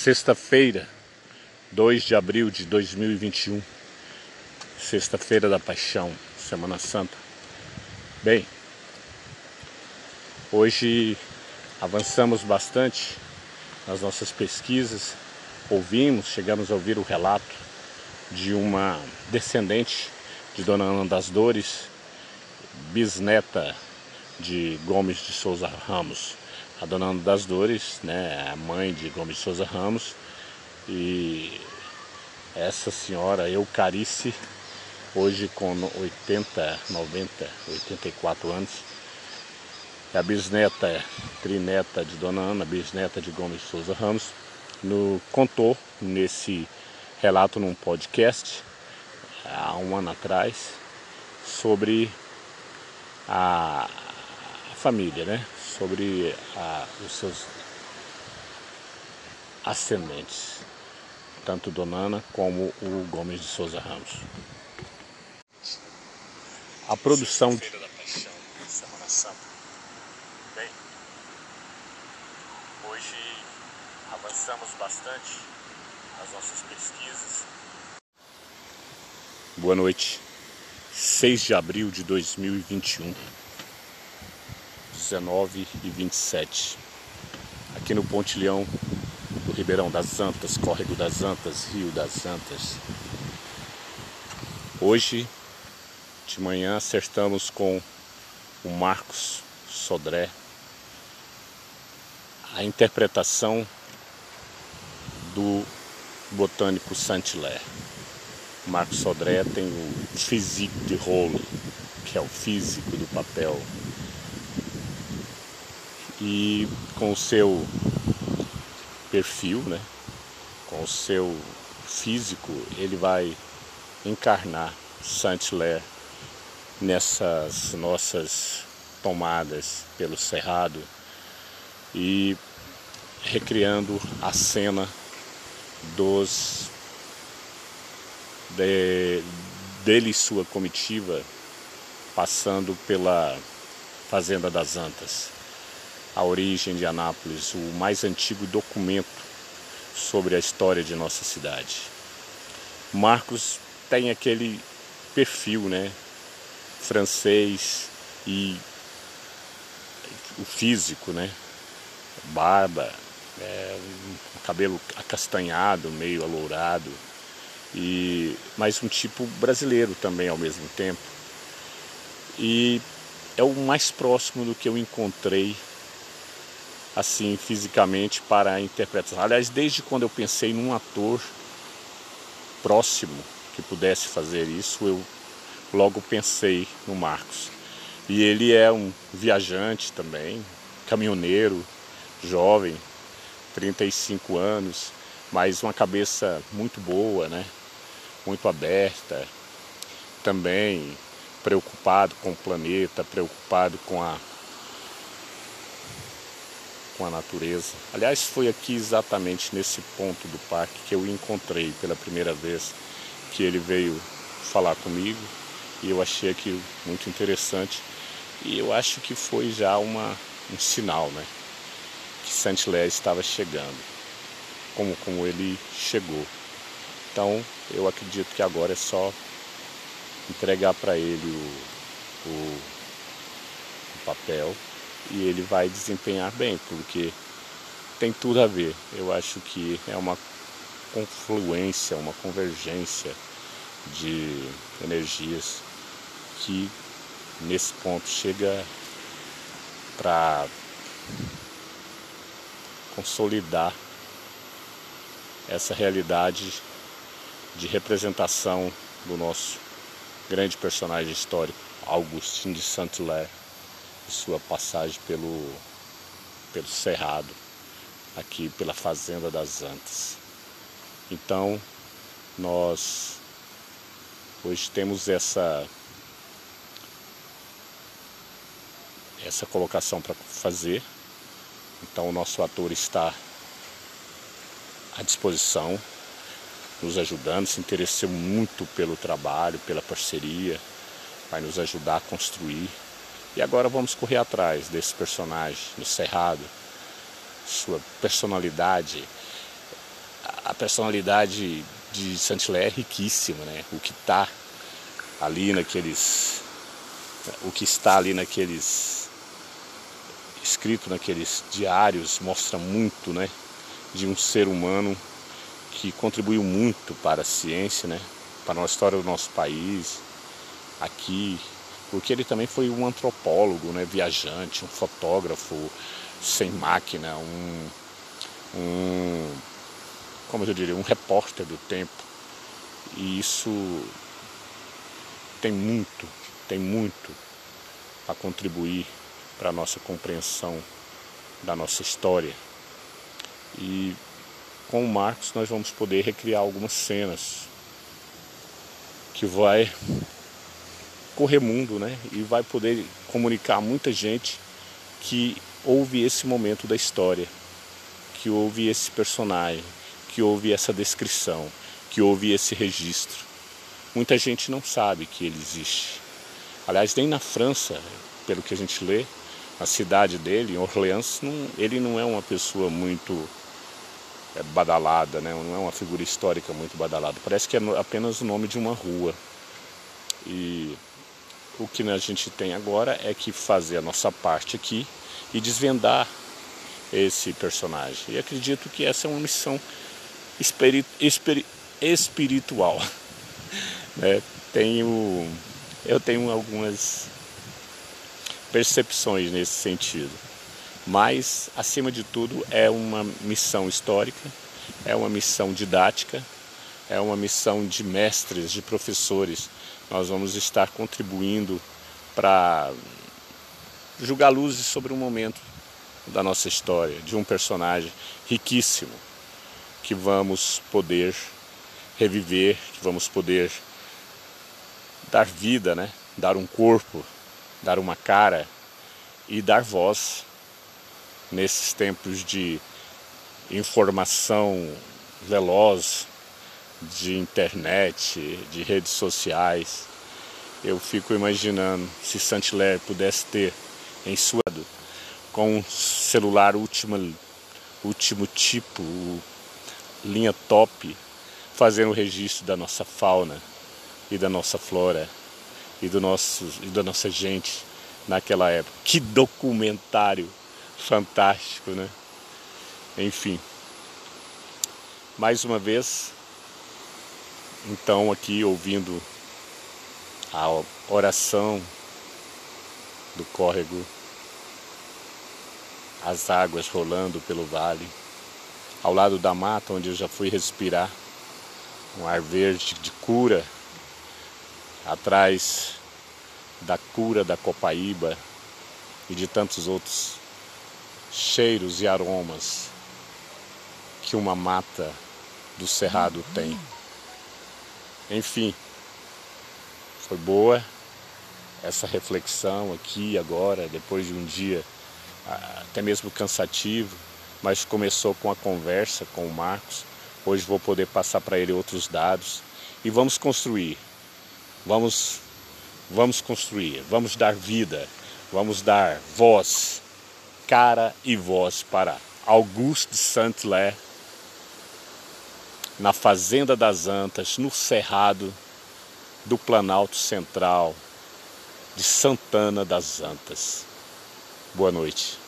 Sexta-feira, 2 de abril de 2021, Sexta-feira da Paixão, Semana Santa. Bem, hoje avançamos bastante nas nossas pesquisas, ouvimos, chegamos a ouvir o relato de uma descendente de Dona Ana das Dores, bisneta de Gomes de Souza Ramos a Dona Ana das Dores, né, a mãe de Gomes Souza Ramos, e essa senhora Eucarice, hoje com 80, 90, 84 anos, é a bisneta, trineta de Dona Ana, bisneta de Gomes Souza Ramos, no, contou nesse relato num podcast há um ano atrás sobre a família, né? Sobre a, os seus ascendentes, tanto Donana como o Gomes de Souza Ramos. A produção de Semana Santa. Bem, hoje avançamos bastante nas nossas pesquisas. Boa noite. 6 de abril de 2021. 19 e 27. Aqui no Pontilhão do Ribeirão das Antas, Córrego das Antas, Rio das Antas. Hoje de manhã acertamos com o Marcos Sodré a interpretação do botânico Saint-Hilaire. Marcos Sodré tem o physique de rolo, que é o físico do papel e com o seu perfil, né, com o seu físico, ele vai encarnar Saint-Hilaire nessas nossas tomadas pelo cerrado e recriando a cena dos de, dele e sua comitiva passando pela fazenda das Antas a origem de Anápolis, o mais antigo documento sobre a história de nossa cidade. Marcos tem aquele perfil, né, francês e o físico, né, barba, é, cabelo acastanhado, meio alourado, e mas um tipo brasileiro também ao mesmo tempo. E é o mais próximo do que eu encontrei assim fisicamente para a interpretação. Aliás, desde quando eu pensei num ator próximo que pudesse fazer isso, eu logo pensei no Marcos. E ele é um viajante também, caminhoneiro, jovem, 35 anos, mas uma cabeça muito boa, né? Muito aberta, também preocupado com o planeta, preocupado com a com a natureza. Aliás, foi aqui exatamente nesse ponto do parque que eu encontrei pela primeira vez que ele veio falar comigo e eu achei aquilo muito interessante e eu acho que foi já uma, um sinal, né? Que Saint-Lé estava chegando, como, como ele chegou. Então, eu acredito que agora é só entregar para ele o, o, o papel e ele vai desempenhar bem, porque tem tudo a ver. Eu acho que é uma confluência, uma convergência de energias que nesse ponto chega para consolidar essa realidade de representação do nosso grande personagem histórico, Augustin de Saint-Hilaire sua passagem pelo, pelo Cerrado, aqui pela Fazenda das Antas. Então, nós hoje temos essa essa colocação para fazer. Então, o nosso ator está à disposição, nos ajudando, se interessou muito pelo trabalho, pela parceria, vai nos ajudar a construir e agora vamos correr atrás desse personagem no Cerrado, sua personalidade, a personalidade de Saint-Hilaire é riquíssima, né? O que está ali naqueles, o que está ali naqueles escrito naqueles diários mostra muito, né? De um ser humano que contribuiu muito para a ciência, né? Para a história do nosso país, aqui, porque ele também foi um antropólogo, né? Viajante, um fotógrafo sem máquina, um, um como eu diria, um repórter do tempo. E isso tem muito, tem muito a contribuir para a nossa compreensão da nossa história. E com o Marcos nós vamos poder recriar algumas cenas que vai correr mundo, né? E vai poder comunicar a muita gente que houve esse momento da história, que houve esse personagem, que houve essa descrição, que houve esse registro. Muita gente não sabe que ele existe. Aliás, nem na França, pelo que a gente lê, a cidade dele, em Orleans, não, ele não é uma pessoa muito é, badalada, né? não é uma figura histórica muito badalada. Parece que é apenas o nome de uma rua. E o que a gente tem agora é que fazer a nossa parte aqui e desvendar esse personagem. E acredito que essa é uma missão espirit, espirit, espiritual. né? Tenho, eu tenho algumas percepções nesse sentido. Mas, acima de tudo, é uma missão histórica, é uma missão didática, é uma missão de mestres, de professores. Nós vamos estar contribuindo para julgar luzes sobre um momento da nossa história, de um personagem riquíssimo, que vamos poder reviver, que vamos poder dar vida, né? dar um corpo, dar uma cara e dar voz nesses tempos de informação veloz, de internet, de redes sociais. Eu fico imaginando se Saint-Hilaire pudesse ter em sua com um celular último, último tipo, linha top, fazendo o registro da nossa fauna e da nossa flora e, do nosso, e da nossa gente naquela época. Que documentário fantástico, né? Enfim. Mais uma vez, então aqui ouvindo a oração do córrego, as águas rolando pelo vale, ao lado da mata onde eu já fui respirar, um ar verde de cura, atrás da cura da copaíba e de tantos outros cheiros e aromas que uma mata do cerrado tem. Enfim, foi boa essa reflexão aqui agora, depois de um dia ah, até mesmo cansativo, mas começou com a conversa com o Marcos. Hoje vou poder passar para ele outros dados e vamos construir. Vamos vamos construir, vamos dar vida, vamos dar voz, cara e voz para Auguste de Saint-Hilaire na Fazenda das Antas, no Cerrado do Planalto Central de Santana das Antas. Boa noite.